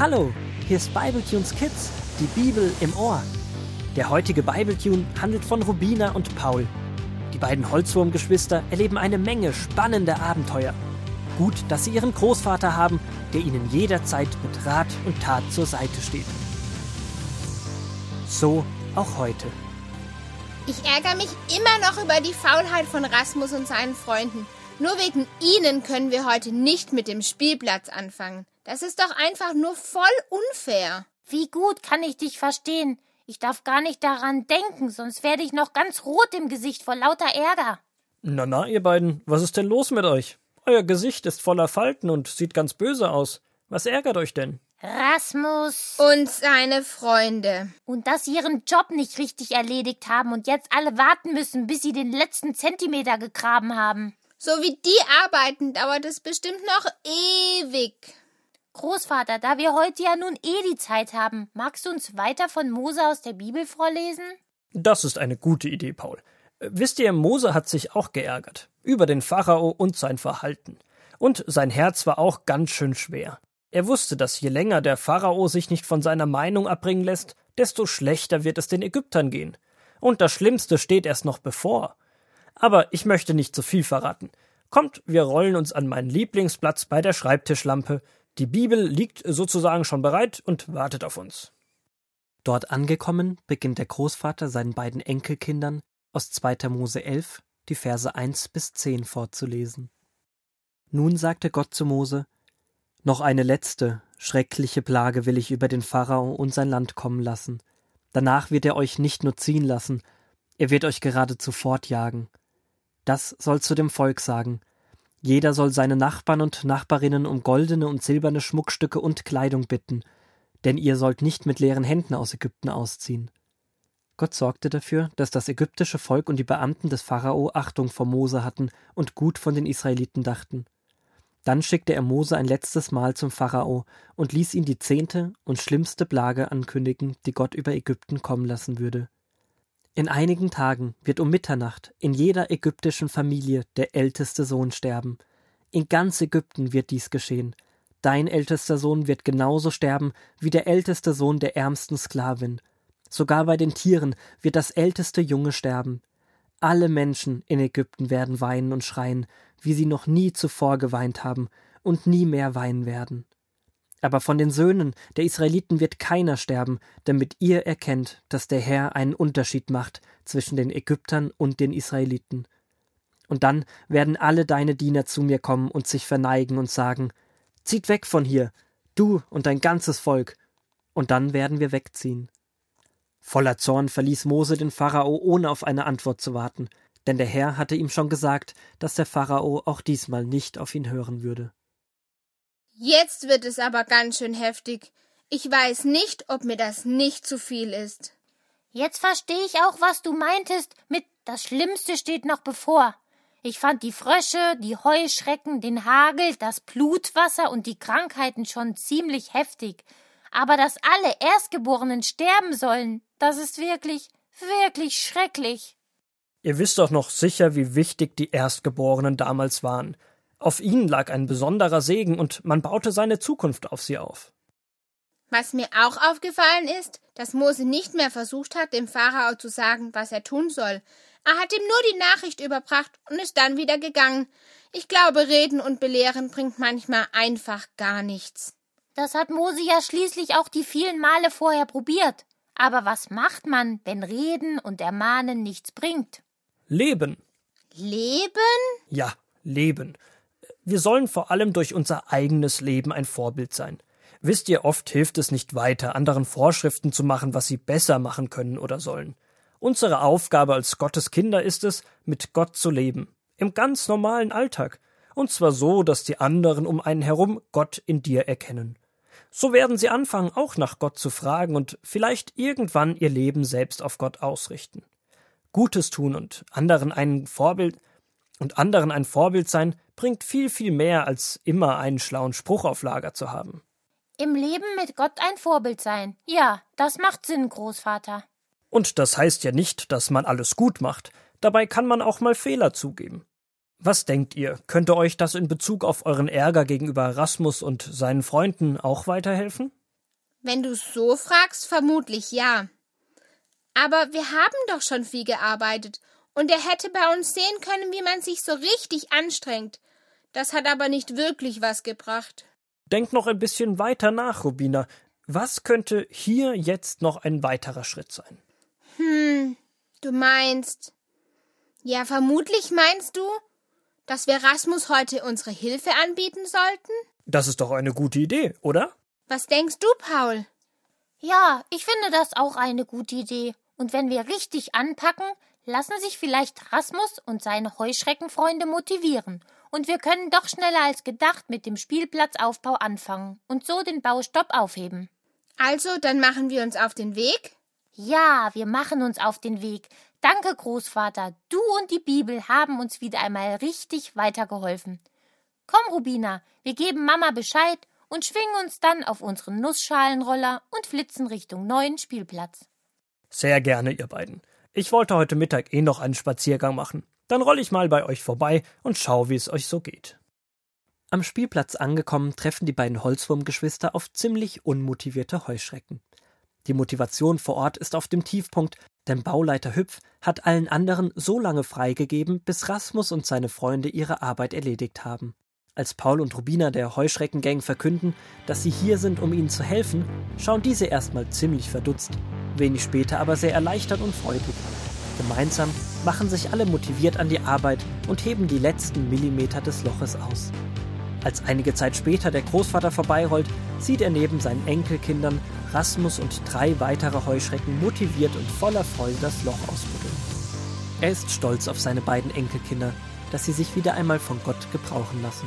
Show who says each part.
Speaker 1: Hallo, hier ist Bibletunes Kids, die Bibel im Ohr. Der heutige Bibletune handelt von Rubina und Paul. Die beiden Holzwurmgeschwister erleben eine Menge spannender Abenteuer. Gut, dass sie ihren Großvater haben, der ihnen jederzeit mit Rat und Tat zur Seite steht. So auch heute.
Speaker 2: Ich ärgere mich immer noch über die Faulheit von Rasmus und seinen Freunden. Nur wegen ihnen können wir heute nicht mit dem Spielplatz anfangen. Das ist doch einfach nur voll unfair.
Speaker 3: Wie gut kann ich dich verstehen? Ich darf gar nicht daran denken, sonst werde ich noch ganz rot im Gesicht vor lauter Ärger.
Speaker 1: Na na, ihr beiden, was ist denn los mit euch? Euer Gesicht ist voller Falten und sieht ganz böse aus. Was ärgert euch denn?
Speaker 3: Rasmus.
Speaker 2: Und seine Freunde.
Speaker 3: Und dass sie ihren Job nicht richtig erledigt haben und jetzt alle warten müssen, bis sie den letzten Zentimeter gegraben haben.
Speaker 2: So wie die arbeiten, dauert es bestimmt noch ewig.
Speaker 3: Großvater, da wir heute ja nun eh die Zeit haben, magst du uns weiter von Mose aus der Bibel vorlesen?
Speaker 1: Das ist eine gute Idee, Paul. Wisst ihr, Mose hat sich auch geärgert über den Pharao und sein Verhalten. Und sein Herz war auch ganz schön schwer. Er wusste, dass je länger der Pharao sich nicht von seiner Meinung abbringen lässt, desto schlechter wird es den Ägyptern gehen. Und das Schlimmste steht erst noch bevor. Aber ich möchte nicht zu viel verraten. Kommt, wir rollen uns an meinen Lieblingsplatz bei der Schreibtischlampe. Die Bibel liegt sozusagen schon bereit und wartet auf uns. Dort angekommen, beginnt der Großvater seinen beiden Enkelkindern aus 2. Mose 11 die Verse 1 bis 10 vorzulesen. Nun sagte Gott zu Mose: Noch eine letzte, schreckliche Plage will ich über den Pharao und sein Land kommen lassen. Danach wird er euch nicht nur ziehen lassen, er wird euch geradezu fortjagen. Das soll zu dem Volk sagen. Jeder soll seine Nachbarn und Nachbarinnen um goldene und silberne Schmuckstücke und Kleidung bitten, denn ihr sollt nicht mit leeren Händen aus Ägypten ausziehen. Gott sorgte dafür, dass das ägyptische Volk und die Beamten des Pharao Achtung vor Mose hatten und gut von den Israeliten dachten. Dann schickte er Mose ein letztes Mal zum Pharao und ließ ihn die zehnte und schlimmste Plage ankündigen, die Gott über Ägypten kommen lassen würde. In einigen Tagen wird um Mitternacht in jeder ägyptischen Familie der älteste Sohn sterben. In ganz Ägypten wird dies geschehen. Dein ältester Sohn wird genauso sterben wie der älteste Sohn der ärmsten Sklavin, Sogar bei den Tieren wird das älteste Junge sterben. Alle Menschen in Ägypten werden weinen und schreien, wie sie noch nie zuvor geweint haben und nie mehr weinen werden. Aber von den Söhnen der Israeliten wird keiner sterben, damit ihr erkennt, dass der Herr einen Unterschied macht zwischen den Ägyptern und den Israeliten. Und dann werden alle deine Diener zu mir kommen und sich verneigen und sagen, Zieht weg von hier, du und dein ganzes Volk. Und dann werden wir wegziehen. Voller Zorn verließ Mose den Pharao, ohne auf eine Antwort zu warten, denn der Herr hatte ihm schon gesagt, dass der Pharao auch diesmal nicht auf ihn hören würde.
Speaker 2: Jetzt wird es aber ganz schön heftig. Ich weiß nicht, ob mir das nicht zu viel ist.
Speaker 3: Jetzt verstehe ich auch, was du meintest mit das Schlimmste steht noch bevor. Ich fand die Frösche, die Heuschrecken, den Hagel, das Blutwasser und die Krankheiten schon ziemlich heftig. Aber dass alle Erstgeborenen sterben sollen, das ist wirklich, wirklich schrecklich.
Speaker 1: Ihr wisst doch noch sicher, wie wichtig die Erstgeborenen damals waren. Auf ihnen lag ein besonderer Segen und man baute seine Zukunft auf sie auf.
Speaker 2: Was mir auch aufgefallen ist, dass Mose nicht mehr versucht hat, dem Pharao zu sagen, was er tun soll. Er hat ihm nur die Nachricht überbracht und ist dann wieder gegangen. Ich glaube, reden und belehren bringt manchmal einfach gar nichts.
Speaker 3: Das hat Mose ja schließlich auch die vielen Male vorher probiert. Aber was macht man, wenn Reden und Ermahnen nichts bringt?
Speaker 1: Leben.
Speaker 2: Leben?
Speaker 1: Ja, leben. Wir sollen vor allem durch unser eigenes Leben ein Vorbild sein. Wisst ihr, oft hilft es nicht weiter, anderen Vorschriften zu machen, was sie besser machen können oder sollen. Unsere Aufgabe als Gottes Kinder ist es, mit Gott zu leben, im ganz normalen Alltag, und zwar so, dass die anderen um einen herum Gott in dir erkennen. So werden sie anfangen, auch nach Gott zu fragen und vielleicht irgendwann ihr Leben selbst auf Gott ausrichten. Gutes tun und anderen ein Vorbild und anderen ein Vorbild sein, bringt viel, viel mehr, als immer einen schlauen Spruch auf Lager zu haben.
Speaker 3: Im Leben mit Gott ein Vorbild sein. Ja, das macht Sinn, Großvater.
Speaker 1: Und das heißt ja nicht, dass man alles gut macht. Dabei kann man auch mal Fehler zugeben. Was denkt ihr? Könnte euch das in Bezug auf euren Ärger gegenüber Erasmus und seinen Freunden auch weiterhelfen?
Speaker 2: Wenn du so fragst, vermutlich ja. Aber wir haben doch schon viel gearbeitet, und er hätte bei uns sehen können, wie man sich so richtig anstrengt. Das hat aber nicht wirklich was gebracht.
Speaker 1: Denk noch ein bisschen weiter nach, Rubina. Was könnte hier jetzt noch ein weiterer Schritt sein?
Speaker 2: Hm, du meinst. Ja, vermutlich meinst du, dass wir Rasmus heute unsere Hilfe anbieten sollten?
Speaker 1: Das ist doch eine gute Idee, oder?
Speaker 2: Was denkst du, Paul?
Speaker 3: Ja, ich finde das auch eine gute Idee. Und wenn wir richtig anpacken, lassen sich vielleicht Rasmus und seine Heuschreckenfreunde motivieren. Und wir können doch schneller als gedacht mit dem Spielplatzaufbau anfangen und so den Baustopp aufheben.
Speaker 2: Also, dann machen wir uns auf den Weg?
Speaker 3: Ja, wir machen uns auf den Weg. Danke, Großvater. Du und die Bibel haben uns wieder einmal richtig weitergeholfen. Komm, Rubina, wir geben Mama Bescheid und schwingen uns dann auf unseren Nussschalenroller und flitzen Richtung neuen Spielplatz.
Speaker 1: Sehr gerne, ihr beiden. Ich wollte heute Mittag eh noch einen Spaziergang machen. Dann roll ich mal bei euch vorbei und schau, wie es euch so geht. Am Spielplatz angekommen, treffen die beiden Holzwurmgeschwister auf ziemlich unmotivierte Heuschrecken. Die Motivation vor Ort ist auf dem Tiefpunkt, denn Bauleiter Hüpf hat allen anderen so lange freigegeben, bis Rasmus und seine Freunde ihre Arbeit erledigt haben. Als Paul und Rubina der Heuschreckengang verkünden, dass sie hier sind, um ihnen zu helfen, schauen diese erstmal ziemlich verdutzt, wenig später aber sehr erleichtert und freudig. Gemeinsam machen sich alle motiviert an die Arbeit und heben die letzten Millimeter des Loches aus. Als einige Zeit später der Großvater vorbeirollt, sieht er neben seinen Enkelkindern Rasmus und drei weitere Heuschrecken motiviert und voller Freude das Loch ausbuddeln. Er ist stolz auf seine beiden Enkelkinder, dass sie sich wieder einmal von Gott gebrauchen lassen.